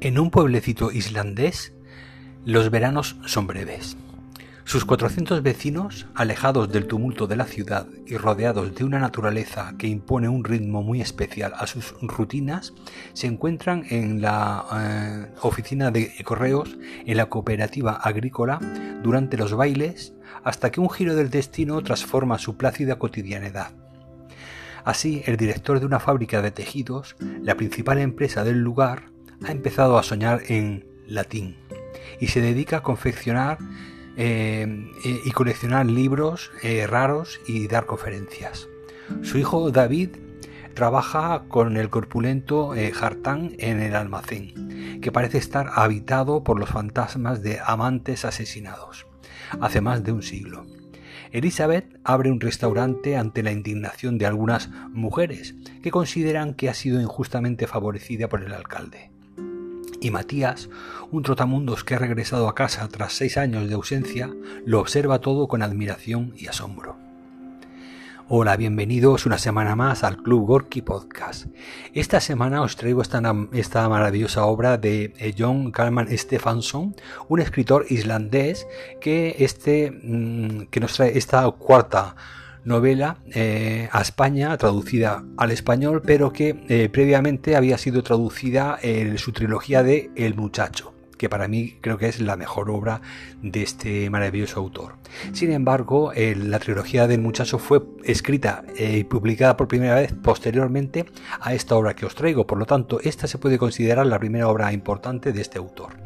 En un pueblecito islandés, los veranos son breves. Sus 400 vecinos, alejados del tumulto de la ciudad y rodeados de una naturaleza que impone un ritmo muy especial a sus rutinas, se encuentran en la eh, oficina de correos en la cooperativa agrícola durante los bailes hasta que un giro del destino transforma su plácida cotidianidad. Así, el director de una fábrica de tejidos, la principal empresa del lugar, ha empezado a soñar en latín y se dedica a confeccionar eh, y coleccionar libros eh, raros y dar conferencias. Su hijo David trabaja con el corpulento eh, Hartán en el almacén, que parece estar habitado por los fantasmas de amantes asesinados, hace más de un siglo. Elizabeth abre un restaurante ante la indignación de algunas mujeres que consideran que ha sido injustamente favorecida por el alcalde. Y Matías, un trotamundos que ha regresado a casa tras seis años de ausencia, lo observa todo con admiración y asombro. Hola, bienvenidos una semana más al Club Gorky Podcast. Esta semana os traigo esta, esta maravillosa obra de eh, John Kalman Stefansson, un escritor islandés que, este, mm, que nos trae esta cuarta novela eh, a España, traducida al español, pero que eh, previamente había sido traducida en su trilogía de El muchacho que para mí creo que es la mejor obra de este maravilloso autor. Sin embargo, la trilogía del muchacho fue escrita y publicada por primera vez posteriormente a esta obra que os traigo, por lo tanto, esta se puede considerar la primera obra importante de este autor.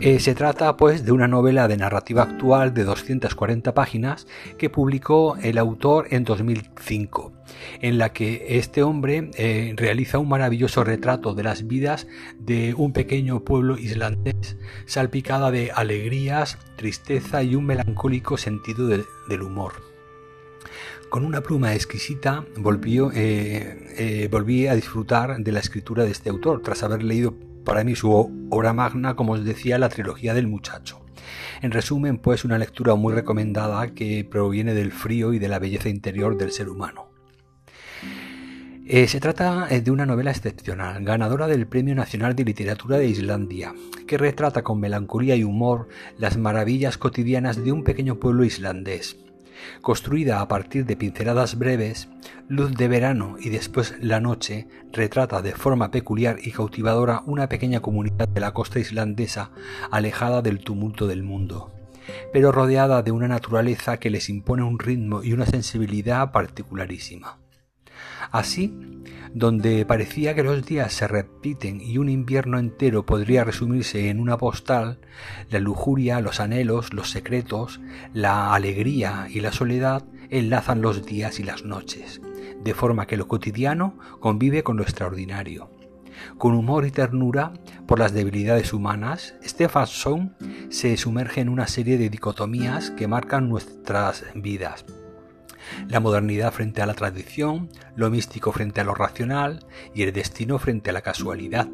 Eh, se trata pues de una novela de narrativa actual de 240 páginas que publicó el autor en 2005, en la que este hombre eh, realiza un maravilloso retrato de las vidas de un pequeño pueblo islandés salpicada de alegrías, tristeza y un melancólico sentido del humor. Con una pluma exquisita volvió, eh, volví a disfrutar de la escritura de este autor, tras haber leído para mí su obra magna, como os decía, la trilogía del muchacho. En resumen, pues una lectura muy recomendada que proviene del frío y de la belleza interior del ser humano. Eh, se trata eh, de una novela excepcional, ganadora del Premio Nacional de Literatura de Islandia, que retrata con melancolía y humor las maravillas cotidianas de un pequeño pueblo islandés, Construida a partir de pinceladas breves, Luz de verano y después La noche retrata de forma peculiar y cautivadora una pequeña comunidad de la costa islandesa alejada del tumulto del mundo, pero rodeada de una naturaleza que les impone un ritmo y una sensibilidad particularísima. Así, donde parecía que los días se repiten y un invierno entero podría resumirse en una postal, la lujuria, los anhelos, los secretos, la alegría y la soledad enlazan los días y las noches, de forma que lo cotidiano convive con lo extraordinario. Con humor y ternura por las debilidades humanas, Stephenson se sumerge en una serie de dicotomías que marcan nuestras vidas la modernidad frente a la tradición, lo místico frente a lo racional y el destino frente a la casualidad.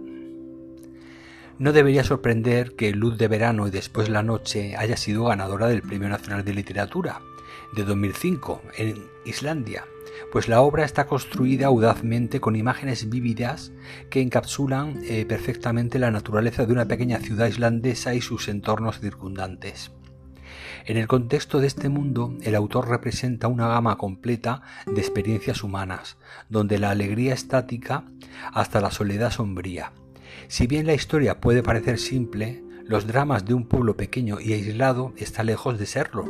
No debería sorprender que Luz de Verano y después La Noche haya sido ganadora del Premio Nacional de Literatura de 2005 en Islandia, pues la obra está construida audazmente con imágenes vívidas que encapsulan eh, perfectamente la naturaleza de una pequeña ciudad islandesa y sus entornos circundantes. En el contexto de este mundo, el autor representa una gama completa de experiencias humanas, donde la alegría estática hasta la soledad sombría. Si bien la historia puede parecer simple, los dramas de un pueblo pequeño y aislado está lejos de serlo.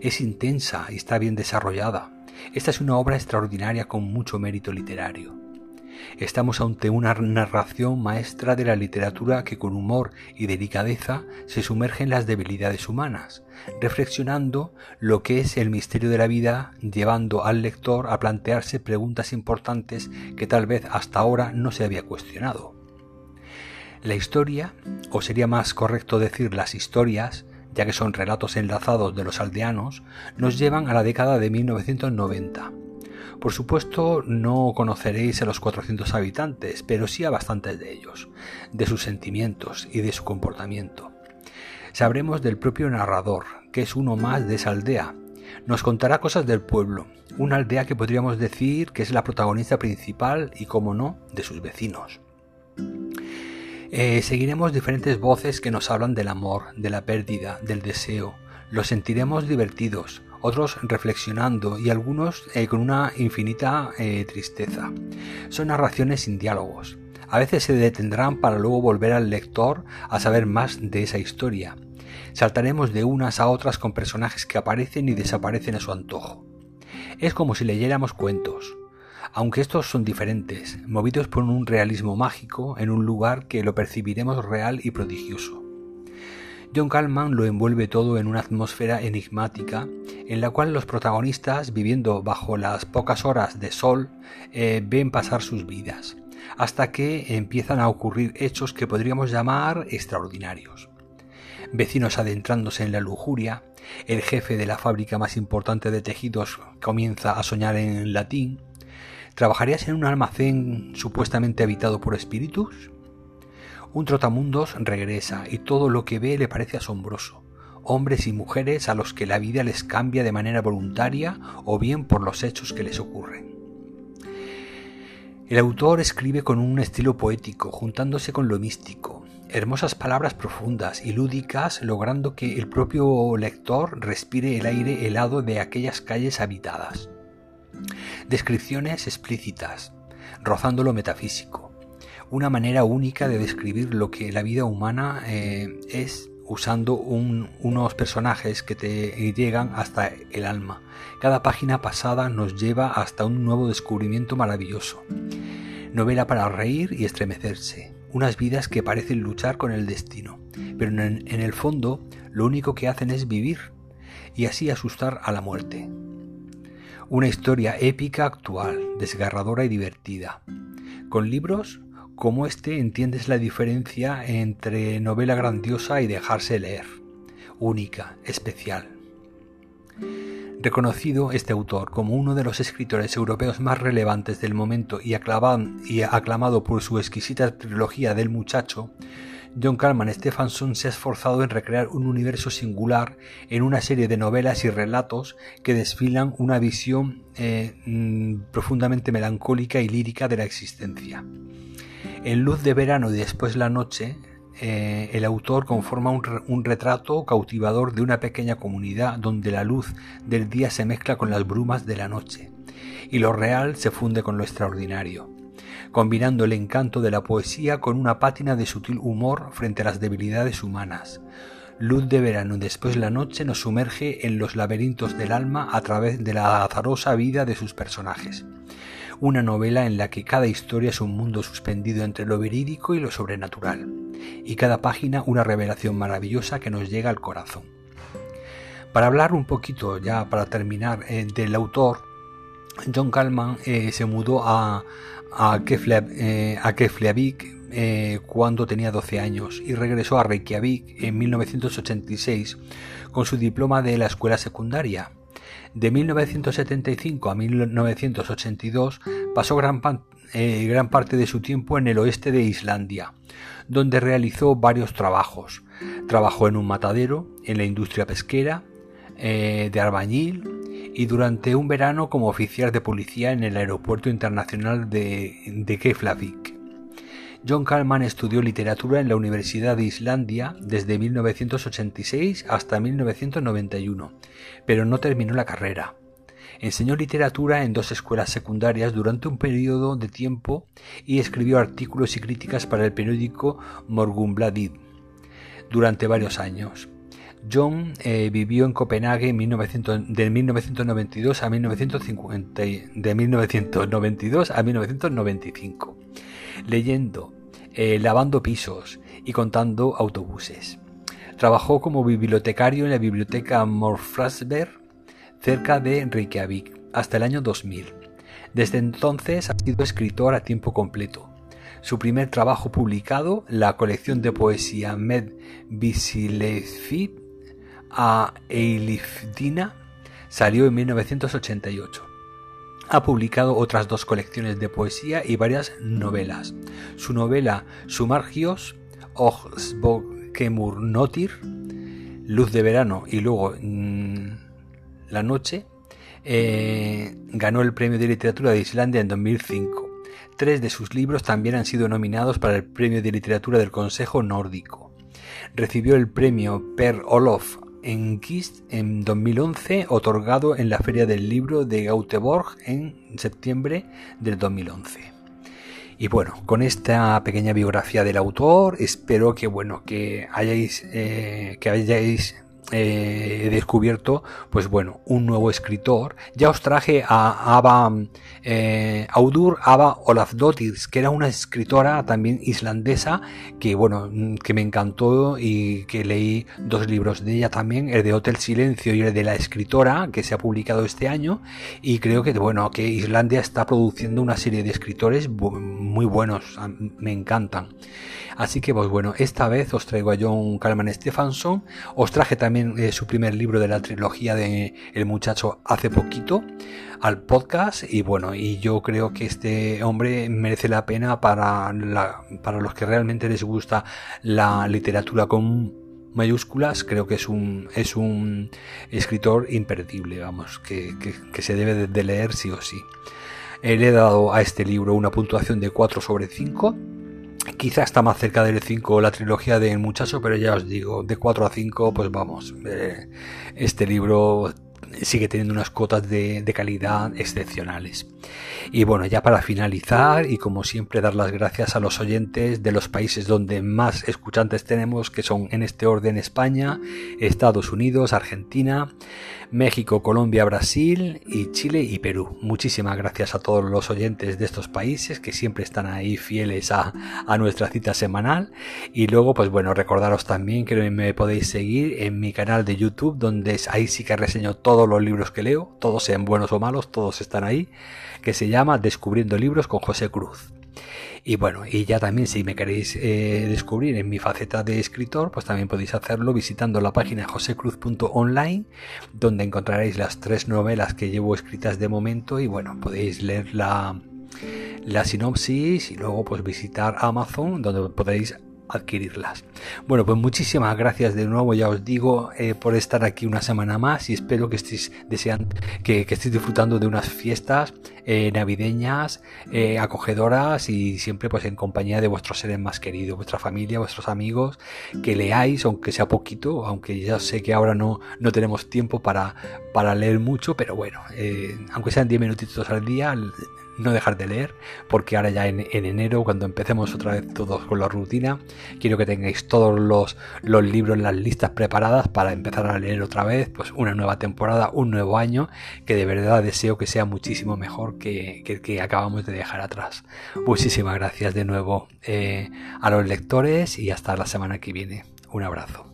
Es intensa y está bien desarrollada. Esta es una obra extraordinaria con mucho mérito literario. Estamos ante una narración maestra de la literatura que con humor y delicadeza se sumerge en las debilidades humanas, reflexionando lo que es el misterio de la vida, llevando al lector a plantearse preguntas importantes que tal vez hasta ahora no se había cuestionado. La historia, o sería más correcto decir las historias, ya que son relatos enlazados de los aldeanos, nos llevan a la década de 1990 por supuesto, no conoceréis a los 400 habitantes, pero sí a bastantes de ellos, de sus sentimientos y de su comportamiento. Sabremos del propio narrador, que es uno más de esa aldea. Nos contará cosas del pueblo, una aldea que podríamos decir que es la protagonista principal y, como no, de sus vecinos. Eh, seguiremos diferentes voces que nos hablan del amor, de la pérdida, del deseo. Los sentiremos divertidos, otros reflexionando y algunos eh, con una infinita eh, tristeza. Son narraciones sin diálogos. A veces se detendrán para luego volver al lector a saber más de esa historia. Saltaremos de unas a otras con personajes que aparecen y desaparecen a su antojo. Es como si leyéramos cuentos, aunque estos son diferentes, movidos por un realismo mágico en un lugar que lo percibiremos real y prodigioso. John Calman lo envuelve todo en una atmósfera enigmática en la cual los protagonistas, viviendo bajo las pocas horas de sol, eh, ven pasar sus vidas, hasta que empiezan a ocurrir hechos que podríamos llamar extraordinarios. Vecinos adentrándose en la lujuria, el jefe de la fábrica más importante de tejidos comienza a soñar en latín, ¿Trabajarías en un almacén supuestamente habitado por espíritus? Un trotamundos regresa y todo lo que ve le parece asombroso. Hombres y mujeres a los que la vida les cambia de manera voluntaria o bien por los hechos que les ocurren. El autor escribe con un estilo poético, juntándose con lo místico, hermosas palabras profundas y lúdicas, logrando que el propio lector respire el aire helado de aquellas calles habitadas. Descripciones explícitas, rozando lo metafísico. Una manera única de describir lo que la vida humana eh, es usando unos personajes que te llegan hasta el alma. Cada página pasada nos lleva hasta un nuevo descubrimiento maravilloso. Novela para reír y estremecerse. Unas vidas que parecen luchar con el destino, pero en el fondo lo único que hacen es vivir y así asustar a la muerte. Una historia épica actual, desgarradora y divertida. Con libros como este entiendes la diferencia entre novela grandiosa y dejarse leer. Única, especial. Reconocido este autor como uno de los escritores europeos más relevantes del momento y aclamado por su exquisita trilogía del muchacho, John Carman Stephenson se ha esforzado en recrear un universo singular en una serie de novelas y relatos que desfilan una visión eh, mm, profundamente melancólica y lírica de la existencia. En Luz de Verano y Después la Noche, eh, el autor conforma un, retrato cautivador de una pequeña comunidad donde la luz del día se mezcla con las brumas de la noche y lo real se funde con lo extraordinario combinando el encanto de la poesía con una pátina de sutil humor frente a las debilidades humanas. Luz de verano y después la noche nos sumerge en los laberintos del alma a través de la azarosa vida de sus personajes. Una novela en la que cada historia es un mundo suspendido entre lo verídico y lo sobrenatural, y cada página una revelación maravillosa que nos llega al corazón. Para hablar un poquito, ya para terminar, eh, del autor, John Calman eh, se mudó a, a, eh, eh, cuando tenía 12 años y regresó a Reykjavik en 1986 con su diploma de la escuela secundaria. De 1975 a 1982 pasó gran, gran parte de su tiempo en el oeste de Islandia, donde realizó varios trabajos. Trabajó en un matadero, en la industria pesquera, de albañil, y durante un verano como oficial de policía en el Aeropuerto Internacional de, de Keflavik. John Kalman estudió literatura en la Universidad de Islandia desde 1986 hasta 1991, pero no terminó la carrera. Enseñó literatura en dos escuelas secundarias durante un periodo de tiempo y escribió artículos y críticas para el periódico Morgunbladet durante varios años. John eh, vivió en Copenhague de 1992 a 1950, de 1992 a 1995, leyendo, eh, lavando pisos y contando autobuses. Trabajó como bibliotecario en la biblioteca Morfrasberg, cerca de Reykjavik, hasta el año 2000. Desde entonces ha sido escritor a tiempo completo. Su primer trabajo publicado, la colección de poesía Med Visilefit, a Eilifdina salió en 1988. Ha publicado otras dos colecciones de poesía y varias novelas. Su novela Sumargios, Oxbokemur Notir, Luz de Verano y luego mm, La Noche, eh, ganó el Premio de Literatura de Islandia en 2005. Tres de sus libros también han sido nominados para el Premio de Literatura del Consejo Nórdico. Recibió el premio Per Olof en Kist en 2011, otorgado en la Feria del Libro de Gauteborg en septiembre del 2011. Y bueno, con esta pequeña biografía del autor, espero que bueno, que hayáis, eh, que hayáis eh, he descubierto, pues bueno, un nuevo escritor. Ya os traje a Ava, eh, Audur Ava Olafdottir, que era una escritora también islandesa, que bueno, que me encantó y que leí dos libros de ella también, el de Hotel Silencio y el de la escritora, que se ha publicado este año, y creo que bueno, que Islandia está produciendo una serie de escritores muy buenos, me encantan. Así que pues bueno, esta vez os traigo a John Calman Stephenson, os traje también eh, su primer libro de la trilogía de El muchacho hace poquito al podcast y bueno, y yo creo que este hombre merece la pena para, para los que realmente les gusta la literatura con mayúsculas, creo que es un, es un escritor imperdible, vamos, que, se debe de leer sí o sí. Le he dado a este libro una puntuación de 4 sobre 5 Quizá está más cerca del 5 la trilogía del muchacho, pero ya os digo, de 4 a 5, pues vamos, eh, este libro sigue teniendo unas cotas de, calidad excepcionales. Y bueno, ya para finalizar, y como siempre, dar las gracias a los oyentes de los países donde más escuchantes tenemos, que son en este orden España, Estados Unidos, Argentina, México, Colombia, Brasil y Chile y Perú. Muchísimas gracias a todos los oyentes de estos países que siempre están ahí fieles a, a nuestra cita semanal. Y luego, pues bueno, recordaros también que me podéis seguir en mi canal de YouTube, donde ahí sí que reseño todos los libros que leo, todos sean buenos o malos, todos están ahí, que se llama Descubriendo Libros con José Cruz. Y bueno, y ya también si me queréis eh, descubrir en mi faceta de escritor, pues también podéis hacerlo visitando la página josecruz.online, donde encontraréis las tres novelas que llevo escritas de momento y bueno, podéis leer la, la sinopsis y luego pues visitar Amazon, donde podéis adquirirlas. Bueno, pues muchísimas gracias de nuevo, ya os digo, eh, por estar aquí una semana más y espero que estéis deseando, que, estéis disfrutando de unas fiestas eh, navideñas, eh, acogedoras y siempre pues en compañía de vuestros seres más queridos, vuestra familia, vuestros amigos, que leáis, aunque sea poquito, aunque ya sé que ahora no, no tenemos tiempo para, para leer mucho, pero bueno, aunque sean 10 minutitos al día, no dejar de leer, porque ahora ya en, enero, cuando empecemos otra vez todos con la rutina, quiero que tengáis todos los, los libros, las listas preparadas para empezar a leer otra vez, pues una nueva temporada, un nuevo año, que de verdad deseo que sea muchísimo mejor que, el que acabamos de dejar atrás. Muchísimas gracias de nuevo eh, a los lectores y hasta la semana que viene. Un abrazo.